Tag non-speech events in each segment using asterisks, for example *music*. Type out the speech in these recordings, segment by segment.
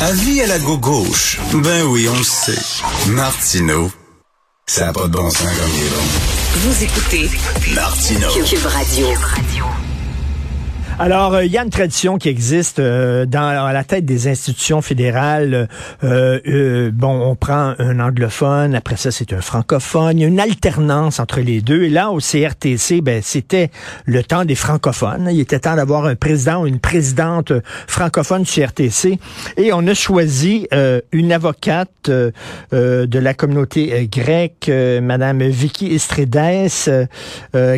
Avis à la gauche. Ben oui, on le sait. Martineau, ça n'a pas de bon sens comme il est bon. Vous écoutez Martineau. Cube Radio. Alors, euh, il y a une tradition qui existe euh, dans à la tête des institutions fédérales. Euh, euh, bon, on prend un anglophone, après ça c'est un francophone. Il y a une alternance entre les deux. Et là, au CRTC, ben c'était le temps des francophones. Il était temps d'avoir un président ou une présidente francophone du CRTC. Et on a choisi une avocate de la communauté grecque, Madame Vicky Estredes,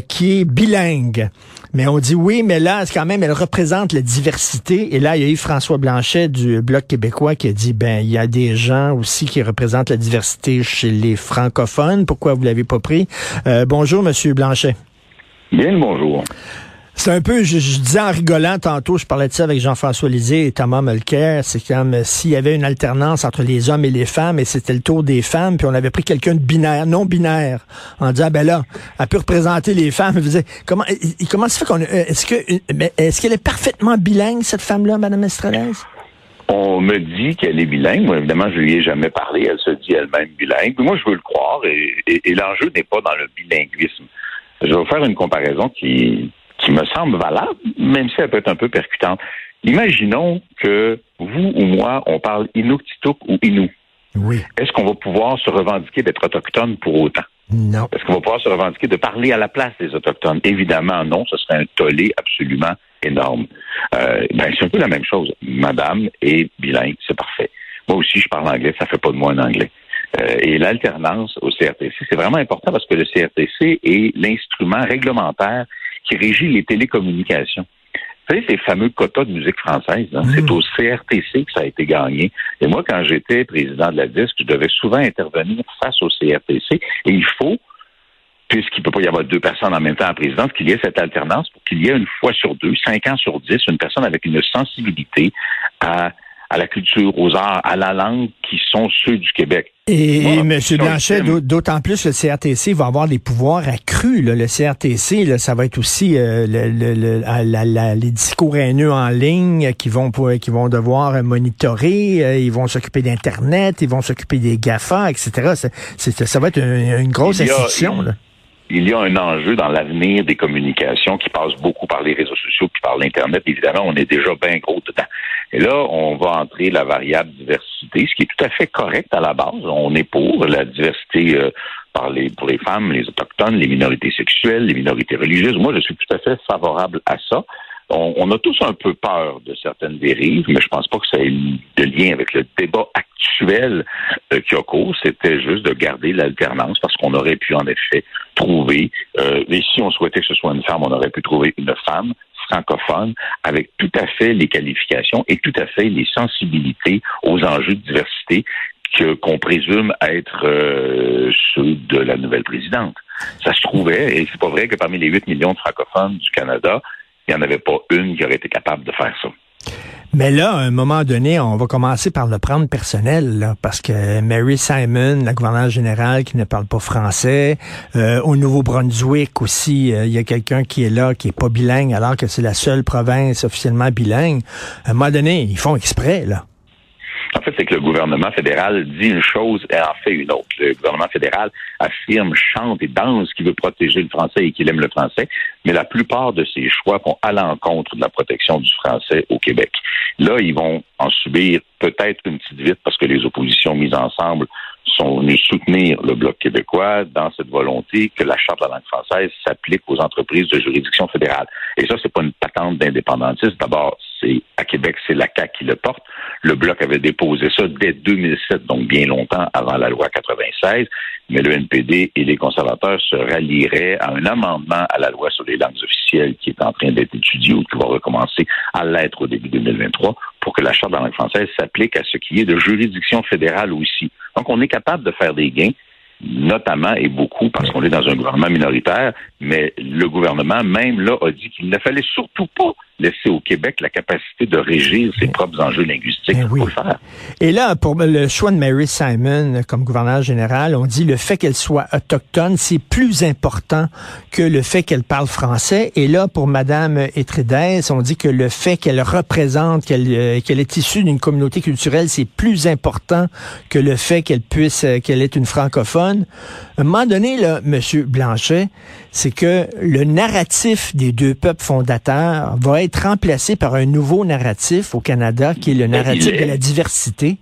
qui est bilingue. Mais on dit oui, mais là, quand même, elle représente la diversité. Et là, il y a eu François Blanchet du Bloc québécois qui a dit, ben, il y a des gens aussi qui représentent la diversité chez les francophones. Pourquoi vous l'avez pas pris? Euh, bonjour, Monsieur Blanchet. Bien bonjour. C'est un peu, je, disais en rigolant tantôt, je parlais de ça avec Jean-François Lisée et Thomas Mulcair, c'est comme euh, s'il y avait une alternance entre les hommes et les femmes, et c'était le tour des femmes, puis on avait pris quelqu'un de binaire, non binaire, en disant, ben là, elle peut représenter les femmes. comment, comment se fait qu'on, euh, est-ce que, est-ce qu'elle est parfaitement bilingue, cette femme-là, Madame Estrades? On me dit qu'elle est bilingue. Moi, évidemment, je lui ai jamais parlé. Elle se dit elle-même bilingue. moi, je veux le croire. et l'enjeu n'est pas dans le bilinguisme. Je vais vous faire une comparaison qui, qui me semble valable, même si elle peut être un peu percutante. Imaginons que vous ou moi, on parle Inuktitut ou Inou. Oui. Est-ce qu'on va pouvoir se revendiquer d'être autochtone pour autant? Non. Est-ce qu'on va pouvoir se revendiquer de parler à la place des Autochtones? Évidemment, non. Ce serait un tollé absolument énorme. Euh, ben, c'est un peu la même chose. Madame est bilingue, c'est parfait. Moi aussi, je parle anglais, ça fait pas de moi un anglais. Euh, et l'alternance au CRTC, c'est vraiment important parce que le CRTC est l'instrument réglementaire qui régit les télécommunications. Vous savez, ces fameux quotas de musique française, hein, c'est mm. au CRTC que ça a été gagné. Et moi, quand j'étais président de la DISC, je devais souvent intervenir face au CRTC. Et il faut, puisqu'il ne peut pas y avoir deux personnes en même temps à la présidence, qu'il y ait cette alternance pour qu'il y ait une fois sur deux, cinq ans sur dix, une personne avec une sensibilité à à la culture, aux arts, à la langue qui sont ceux du Québec. Et, M. Blanchet, d'autant plus que le CRTC va avoir des pouvoirs accrus. Le CRTC, ça va être aussi euh, les discours haineux en ligne qui vont qui vont devoir monitorer. Euh, ils vont s'occuper d'Internet, ils vont s'occuper des GAFA, etc. ça va être une, grosse institution. Là il y a un enjeu dans l'avenir des communications qui passe beaucoup par les réseaux sociaux puis par l'Internet. Évidemment, on est déjà bien gros dedans. Et là, on va entrer la variable diversité, ce qui est tout à fait correct à la base. On est pour la diversité euh, par les, pour les femmes, les autochtones, les minorités sexuelles, les minorités religieuses. Moi, je suis tout à fait favorable à ça. On, a tous un peu peur de certaines dérives, mais je pense pas que ça ait de lien avec le débat actuel euh, qui a cours. C'était juste de garder l'alternance parce qu'on aurait pu en effet trouver, euh, et si on souhaitait que ce soit une femme, on aurait pu trouver une femme francophone avec tout à fait les qualifications et tout à fait les sensibilités aux enjeux de diversité qu'on présume être euh, ceux de la nouvelle présidente. Ça se trouvait, et c'est pas vrai que parmi les 8 millions de francophones du Canada, il n'y en avait pas une qui aurait été capable de faire ça. Mais là, à un moment donné, on va commencer par le prendre personnel, parce que Mary Simon, la gouverneure générale qui ne parle pas français, euh, au Nouveau-Brunswick aussi, euh, il y a quelqu'un qui est là, qui est pas bilingue, alors que c'est la seule province officiellement bilingue. À un moment donné, ils font exprès, là. En fait, c'est que le gouvernement fédéral dit une chose et en fait une autre. Le gouvernement fédéral affirme, chante et danse qu'il veut protéger le français et qu'il aime le français, mais la plupart de ses choix vont à l'encontre de la protection du français au Québec. Là, ils vont en subir peut-être une petite vite parce que les oppositions mises ensemble sont venues soutenir le Bloc québécois dans cette volonté que la Charte de la langue française s'applique aux entreprises de juridiction fédérale. Et ça, c'est pas une patente d'indépendantiste. D'abord, c'est à Québec, c'est la CAQ qui le porte. Le Bloc avait déposé ça dès 2007, donc bien longtemps avant la loi 96, mais le NPD et les conservateurs se rallieraient à un amendement à la loi sur les langues officielles qui est en train d'être étudié ou qui va recommencer à l'être au début 2023 pour que la Charte de la langue française s'applique à ce qui est de juridiction fédérale aussi. Donc, on est capable de faire des gains notamment et beaucoup parce qu'on est dans un gouvernement minoritaire, mais le gouvernement même là a dit qu'il ne fallait surtout pas laisser au Québec la capacité de régir ses propres enjeux linguistiques. Ben oui. Faut le faire. Et là, pour le choix de Mary Simon comme gouverneur général, on dit le fait qu'elle soit autochtone, c'est plus important que le fait qu'elle parle français. Et là, pour Madame Etredes, on dit que le fait qu'elle représente, qu'elle euh, qu'elle est issue d'une communauté culturelle, c'est plus important que le fait qu'elle puisse, euh, qu'elle est une francophone. À un moment donné, là, Monsieur Blanchet, c'est que le narratif des deux peuples fondateurs va être remplacé par un nouveau narratif au Canada, qui est le Ben, narratif est. de la diversité.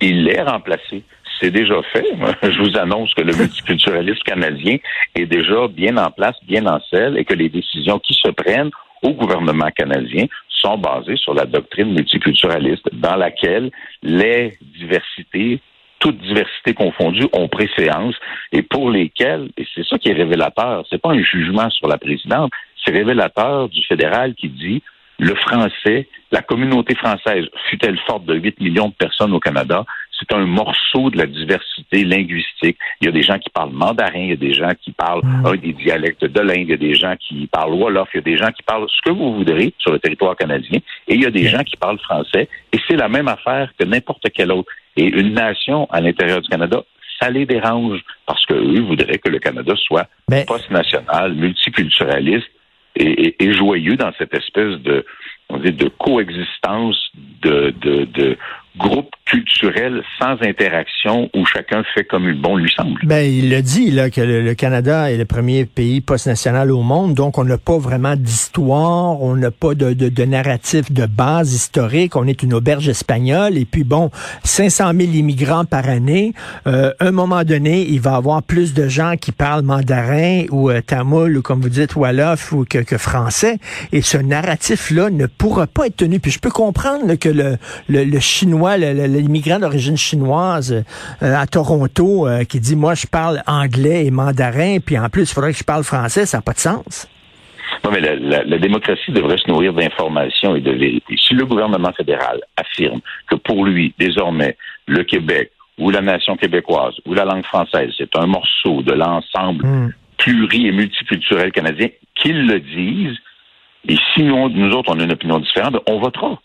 Il est remplacé. C'est déjà fait. *laughs* Je vous annonce que le multiculturalisme canadien est déjà bien en place, bien en selle, et que les décisions qui se prennent au gouvernement canadien sont basées sur la doctrine multiculturaliste, dans laquelle les diversités, toutes diversités confondues, ont préséance, et pour lesquelles, et c'est ça qui est révélateur, c'est pas un jugement sur la présidente, c'est révélateur du fédéral qui dit le français, la communauté française, fut-elle forte de 8 millions de personnes au Canada, c'est un morceau de la diversité linguistique. Il y a des gens qui parlent mandarin, il y a des gens qui parlent un des dialectes de l'Inde, il y a des gens qui parlent Wolof, il y a des gens qui parlent ce que vous voudrez sur le territoire canadien, et il y a des gens qui parlent français, et c'est la même affaire que n'importe quelle autre. Et une nation à l'intérieur du Canada, ça les dérange parce qu'eux voudraient que le Canada soit Ben- post-national, multiculturaliste et, joyeux dans cette espèce de, on dit, de coexistence de, de, de groupes culturels sans interaction où chacun fait comme il bon lui semble. Ben, il le dit là que le, Canada est le premier pays post-national au monde, donc on n'a pas vraiment d'histoire, on n'a pas de, de, de narratif de base historique, on est une auberge espagnole et puis bon, 500 000 immigrants par année. Euh, un moment donné, il va y avoir plus de gens qui parlent mandarin ou euh, tamoul ou comme vous dites wolof ou que, que français et ce narratif-là ne pourra pas être tenu. Puis je peux comprendre là, que le, le, le chinois, le- l'immigrant d'origine chinoise euh, à Toronto euh, qui dit moi je parle anglais et mandarin puis en plus il faudrait que je parle français, ça n'a pas de sens. Non, mais la, la- la démocratie devrait se nourrir d'informations et de vérité. Si le gouvernement fédéral affirme que pour lui, désormais, le Québec ou la nation québécoise ou la langue française, c'est un morceau de l'ensemble Hmm. pluri et multiculturel canadien, qu'ils le disent, et si nous, nous autres, on a une opinion différente, on votera.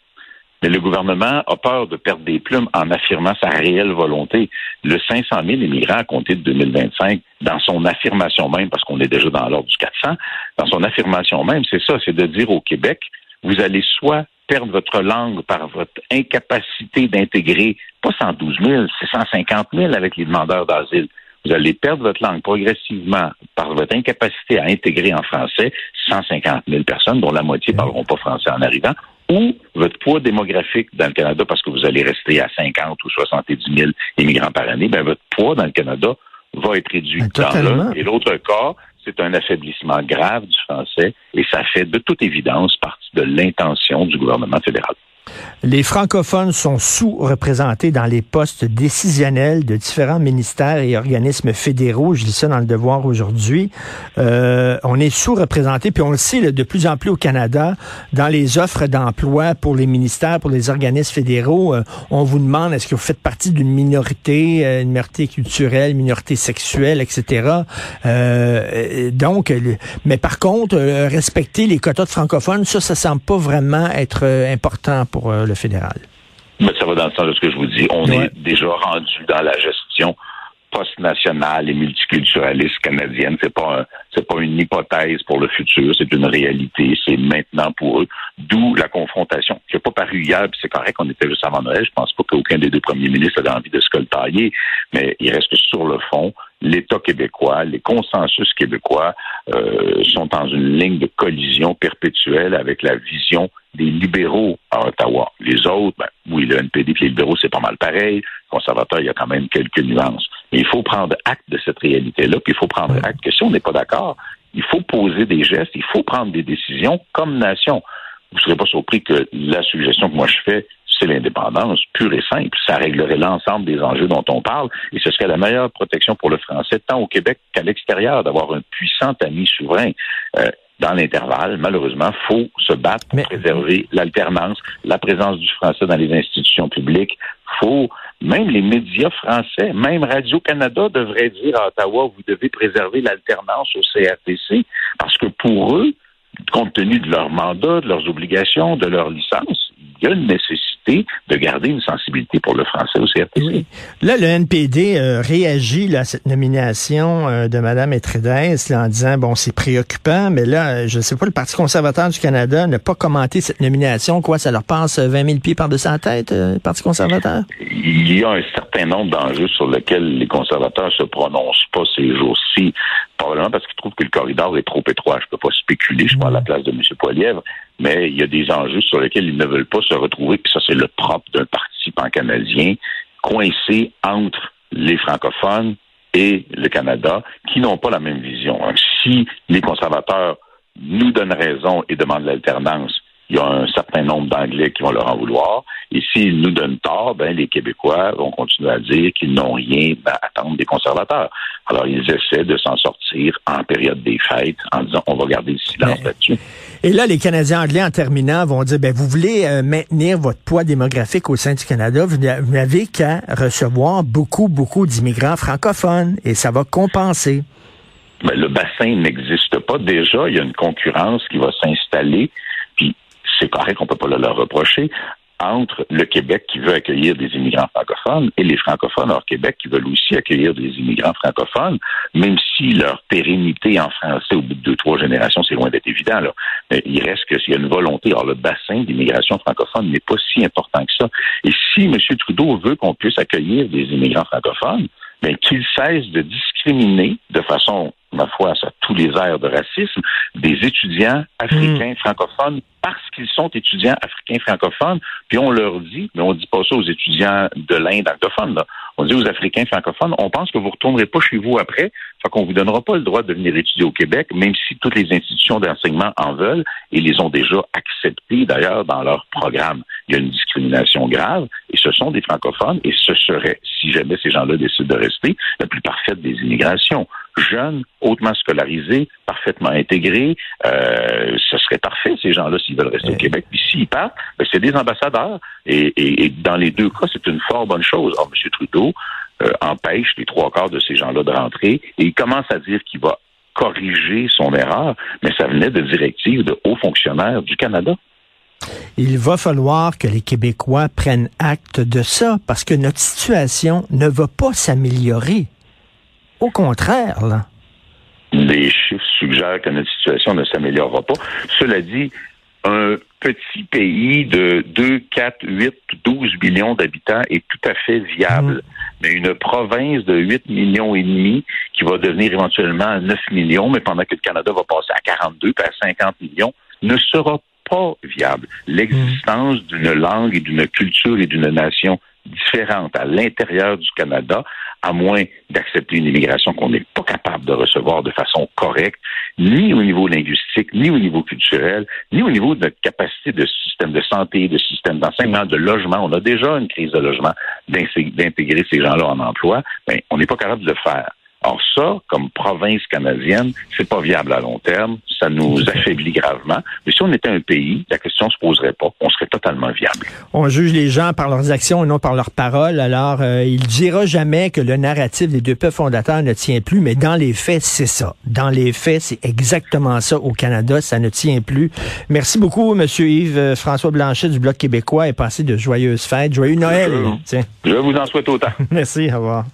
Mais le gouvernement a peur de perdre des plumes en affirmant sa réelle volonté. Le 500 000 immigrants à compter de 2025, dans son affirmation même, parce qu'on est déjà dans l'ordre du 400, dans son affirmation même, c'est ça, c'est de dire au Québec, vous allez soit perdre votre langue par votre incapacité d'intégrer, pas 112 000, c'est 150 000 avec les demandeurs d'asile. Vous allez perdre votre langue progressivement par votre incapacité à intégrer en français 150 000 personnes, dont la moitié parleront pas français en arrivant, ou votre poids démographique dans le Canada, parce que vous allez rester à 50 ou 70 000 immigrants par année, ben votre poids dans le Canada va être réduit. Ben, dans l'un. Et l'autre cas, c'est un affaiblissement grave du français, et ça fait de toute évidence partie de l'intention du gouvernement fédéral. Les francophones sont sous-représentés dans les postes décisionnels de différents ministères et organismes fédéraux. Je dis ça dans le devoir aujourd'hui. Euh, on est sous-représentés, puis on le sait de plus en plus au Canada, dans les offres d'emploi pour les ministères, pour les organismes fédéraux. euh, on vous demande est-ce que vous faites partie d'une minorité, euh, une minorité culturelle, minorité sexuelle, etc. Donc, mais par contre, respecter les quotas de francophones, ça, ça semble pas vraiment être important pour euh, le fédéral. Mais ça va dans le sens de ce que je vous dis. On Ouais. est déjà rendu dans la gestion post-nationale et multiculturaliste canadienne. C'est pas c'est pas une hypothèse pour le futur, c'est une réalité. C'est maintenant pour eux. D'où la confrontation qui n'a pas paru hier, puis c'est correct, on était juste avant Noël. Je pense pas qu'aucun des deux premiers ministres avait envie de se coltailler, mais il reste que sur le fond, l'État québécois, les consensus québécois euh, sont dans une ligne de collision perpétuelle avec la vision des libéraux à Ottawa. Les autres, ben, oui, le NPD et les libéraux, c'est pas mal pareil. Conservateurs, il y a quand même quelques nuances. Mais il faut prendre acte de cette réalité-là, puis il faut prendre acte que si on n'est pas d'accord, il faut poser des gestes, il faut prendre des décisions comme nation. Vous ne serez pas surpris que la suggestion que moi je fais, c'est l'indépendance pure et simple. Ça réglerait l'ensemble des enjeux dont on parle et ce serait la meilleure protection pour le français, tant au Québec qu'à l'extérieur, d'avoir un puissant ami souverain. Euh, dans l'intervalle, malheureusement, faut se battre pour Mais- préserver l'alternance, la présence du français dans les institutions publiques. Faut même les médias français, même Radio-Canada devrait dire à Ottawa, vous devez préserver l'alternance au CRTC, parce que pour eux, compte tenu de leur mandat, de leurs obligations, de leur licence, il y a une nécessité de garder une sensibilité pour le français au CRTC. Là, le NPD euh, réagit à cette nomination euh, de Mme Etredes en disant, bon, c'est préoccupant, mais là, je ne sais pas, le Parti conservateur du Canada n'a pas commenté cette nomination. Quoi, ça leur passe 20 000 pieds par-dessus la tête, euh, le Parti conservateur? Il y a un certain nombre d'enjeux sur lesquels les conservateurs se prononcent pas ces jours-ci, probablement parce qu'ils trouvent que le corridor est trop étroit. Je peux pas spéculer, je suis pas à la place de M. Poilièvre, mais il y a des enjeux sur lesquels ils ne veulent pas se retrouver, puis ça, c'est le propre d'un participant canadien, coincé entre les francophones et le Canada, qui n'ont pas la même vision. si les conservateurs nous donnent raison et demandent l'alternance, il y a un certain nombre d'Anglais qui vont leur en vouloir. Et s'ils nous donnent tort, ben, les Québécois vont continuer à dire qu'ils n'ont rien à attendre des conservateurs. Alors, ils essaient de s'en sortir en période des fêtes en disant on va garder le silence là-dessus. Et là, les Canadiens anglais, en terminant, vont dire, ben, vous voulez euh, maintenir votre poids démographique au sein du Canada, vous n'avez qu'à recevoir beaucoup, beaucoup d'immigrants francophones et ça va compenser. Mais le bassin n'existe pas déjà. Il y a une concurrence qui va s'installer. C'est correct qu'on peut pas le leur reprocher entre le Québec qui veut accueillir des immigrants francophones et les francophones hors Québec qui veulent aussi accueillir des immigrants francophones, même si leur pérennité en français au bout de deux, trois générations, c'est loin d'être évident. Il reste que s'il y a une volonté, alors le bassin d'immigration francophone n'est pas si important que ça. Et si M. Trudeau veut qu'on puisse accueillir des immigrants francophones, mais qu'il cesse de discriminer de façon, ma foi, à tous les airs de racisme, des étudiants africains hmm. francophones parce qu'ils sont étudiants africains francophones, puis on leur dit, mais on dit pas ça aux étudiants de l'Inde anglophone, là. on dit aux Africains francophones, on pense que vous retournerez pas chez vous après, fait qu'on vous donnera pas le droit de venir étudier au Québec, même si toutes les institutions d'enseignement en veulent et les ont déjà acceptés d'ailleurs dans leur programme. Il y a une discrimination grave et ce sont des francophones et ce serait, si jamais ces gens-là décident de rester, la plus parfaite des immigrations jeunes, hautement scolarisés, parfaitement intégrés. Euh, ce serait parfait, ces gens-là, s'ils veulent rester au Québec. Puis s'ils partent, ben, c'est des ambassadeurs. Et, dans les deux cas, c'est une fort bonne chose. Or, M. Trudeau euh, empêche les trois quarts de ces gens-là de rentrer et il commence à dire qu'il va corriger son erreur, mais ça venait de directives de hauts fonctionnaires du Canada. Il va falloir que les Québécois prennent acte de ça parce que notre situation ne va pas s'améliorer. Au contraire, là. Les chiffres suggèrent que notre situation ne s'améliorera pas. Cela dit, un petit pays de 2, 4, 8, 12 millions d'habitants est tout à fait viable. Mm. Mais une province de 8 millions et demi qui va devenir éventuellement 9 millions, mais pendant que le Canada va passer à 42 puis à 50 millions, ne sera pas viable. L'existence d'une langue et d'une culture et d'une nation différente à l'intérieur du Canada à moins d'accepter une immigration qu'on n'est pas capable de recevoir de façon correcte, ni au niveau linguistique, ni au niveau culturel, ni au niveau de notre capacité de système de santé, de système d'enseignement, de logement. On a déjà une crise de logement d'intégrer ces gens-là en emploi, mais on n'est pas capable de le faire. Or ça, comme province canadienne, c'est pas viable à long terme. Ça nous affaiblit gravement. Mais si on était un pays, la question se poserait pas. On serait totalement viable. On juge les gens par leurs actions et non par leurs paroles. Alors, euh, il dira jamais que le narratif des deux peuples fondateurs ne tient plus, mais dans les faits, c'est ça. Dans les faits, c'est exactement ça au Canada. Ça ne tient plus. Merci beaucoup, Monsieur Yves euh, François Blanchet du Bloc québécois et passez de joyeuses fêtes. Joyeux Noël. Je, je vous en souhaite autant. *laughs* Merci. Au revoir.